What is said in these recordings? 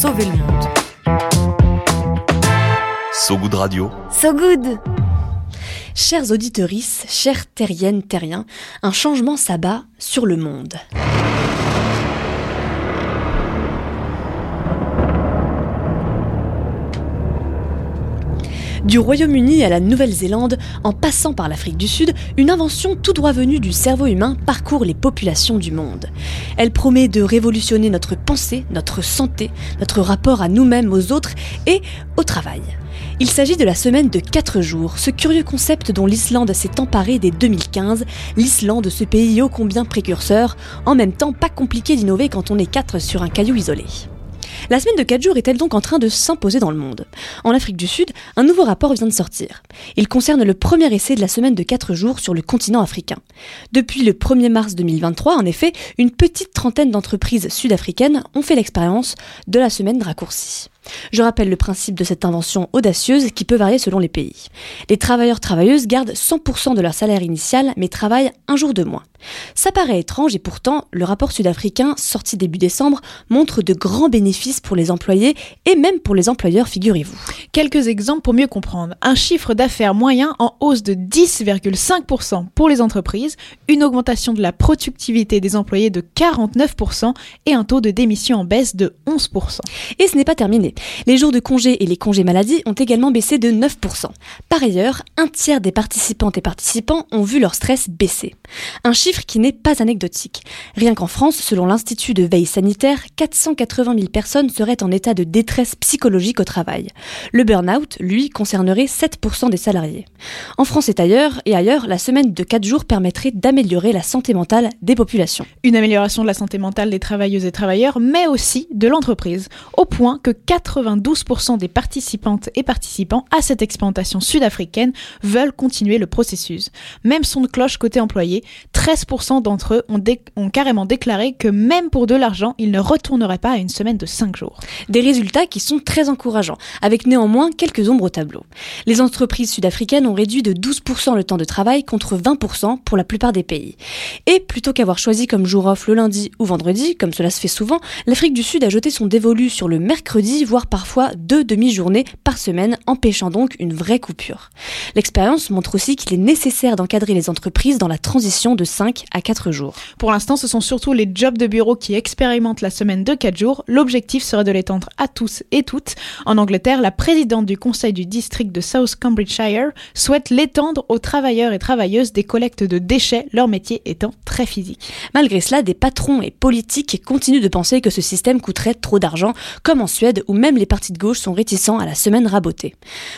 sauver le monde. So Good Radio. So good Chers auditorices, chers terriennes, terriens, un changement s'abat sur le monde. Du Royaume-Uni à la Nouvelle-Zélande, en passant par l'Afrique du Sud, une invention tout droit venue du cerveau humain parcourt les populations du monde. Elle promet de révolutionner notre pensée, notre santé, notre rapport à nous-mêmes, aux autres et au travail. Il s'agit de la semaine de 4 jours, ce curieux concept dont l'Islande s'est emparée dès 2015, l'Islande, ce pays ô combien précurseur, en même temps pas compliqué d'innover quand on est 4 sur un caillou isolé. La semaine de 4 jours est-elle donc en train de s'imposer dans le monde? En Afrique du Sud, un nouveau rapport vient de sortir. Il concerne le premier essai de la semaine de 4 jours sur le continent africain. Depuis le 1er mars 2023, en effet, une petite trentaine d'entreprises sud-africaines ont fait l'expérience de la semaine raccourcie. Je rappelle le principe de cette invention audacieuse qui peut varier selon les pays. Les travailleurs-travailleuses gardent 100% de leur salaire initial mais travaillent un jour de moins. Ça paraît étrange et pourtant, le rapport sud-africain, sorti début décembre, montre de grands bénéfices pour les employés et même pour les employeurs, figurez-vous. Quelques exemples pour mieux comprendre. Un chiffre d'affaires moyen en hausse de 10,5% pour les entreprises, une augmentation de la productivité des employés de 49% et un taux de démission en baisse de 11%. Et ce n'est pas terminé. Les jours de congé et les congés maladie ont également baissé de 9%. Par ailleurs, un tiers des participantes et participants ont vu leur stress baisser. Un chiffre qui n'est pas anecdotique. Rien qu'en France, selon l'Institut de veille sanitaire, 480 000 personnes seraient en état de détresse psychologique au travail. Le burn-out, lui, concernerait 7% des salariés. En France et ailleurs, et ailleurs, la semaine de 4 jours permettrait d'améliorer la santé mentale des populations. Une amélioration de la santé mentale des travailleuses et travailleurs, mais aussi de l'entreprise, au point que 92% des participantes et participants à cette expérimentation sud-africaine veulent continuer le processus. Même son de cloche côté employé, 13% d'entre eux ont, ont, carrément déclaré que même pour de l'argent, ils ne retourneraient pas à une semaine de 5 jours. Des résultats qui sont très encourageants, avec néanmoins quelques ombres au tableau. Les entreprises sud-africaines ont réduit de 12% le temps de travail contre 20% pour la plupart des pays. Et plutôt qu'avoir choisi comme jour off le lundi ou vendredi, comme cela se fait souvent, l'Afrique du Sud a jeté son dévolu sur le mercredi, voire parfois deux demi-journées par semaine, empêchant donc une vraie coupure. L'expérience montre aussi qu'il est nécessaire d'encadrer les entreprises dans la transition de 5 à 4 jours. Pour l'instant, ce sont surtout les jobs de bureau qui expérimentent la semaine de 4 jours. L'objectif serait de l'étendre à tous et toutes. En Angleterre, la présidente du conseil du district de South Cambridgeshire souhaite l'étendre aux travailleurs et travailleuses des collectes de déchets, leur métier étant très physique. Malgré cela, des patrons et politiques continuent de penser que ce système coûterait trop d'argent, comme en Suède où même les partis de gauche sont réticents à la semaine rabotée.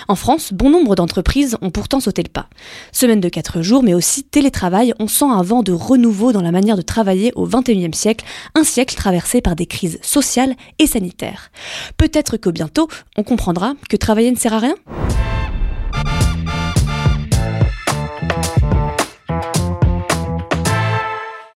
En France, bon nombre d'entreprises ont pourtant sauté le pas. Semaine de 4 jours, mais aussi télétravail, on sent un vent de renouveau dans la manière de travailler au XXIe siècle, un siècle traversé par des crises sociales et sanitaires. Peut-être que bientôt, on comprendra que travailler ne sert à rien?